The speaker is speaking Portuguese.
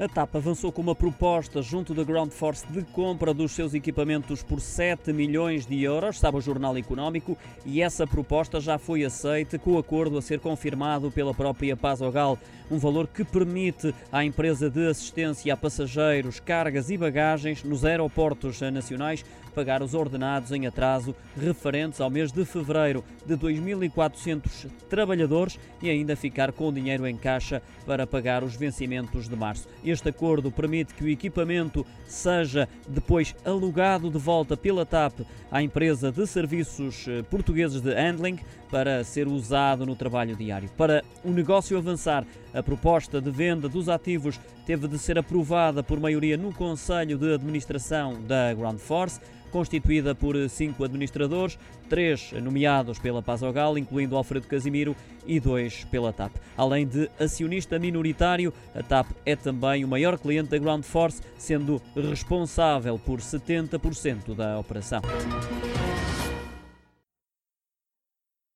A TAP avançou com uma proposta junto da Ground Force de compra dos seus equipamentos por 7 milhões de euros, sabe o Jornal Económico, e essa proposta já foi aceita com o acordo a ser confirmado pela própria Pazogal, um valor que permite à empresa de assistência a passageiros, cargas e bagagens nos aeroportos nacionais pagar os ordenados em atraso referentes ao mês de fevereiro de 2.400 trabalhadores e ainda ficar com dinheiro em caixa para pagar os vencimentos de março. Este acordo permite que o equipamento seja depois alugado de volta pela TAP à empresa de serviços eh, portugueses de handling para ser usado no trabalho diário. Para o negócio avançar, a proposta de venda dos ativos teve de ser aprovada por maioria no Conselho de Administração da Ground Force constituída por cinco administradores, três nomeados pela Pazogal, incluindo Alfredo Casimiro, e dois pela TAP. Além de acionista minoritário, a TAP é também o maior cliente da Ground Force, sendo responsável por 70% da operação.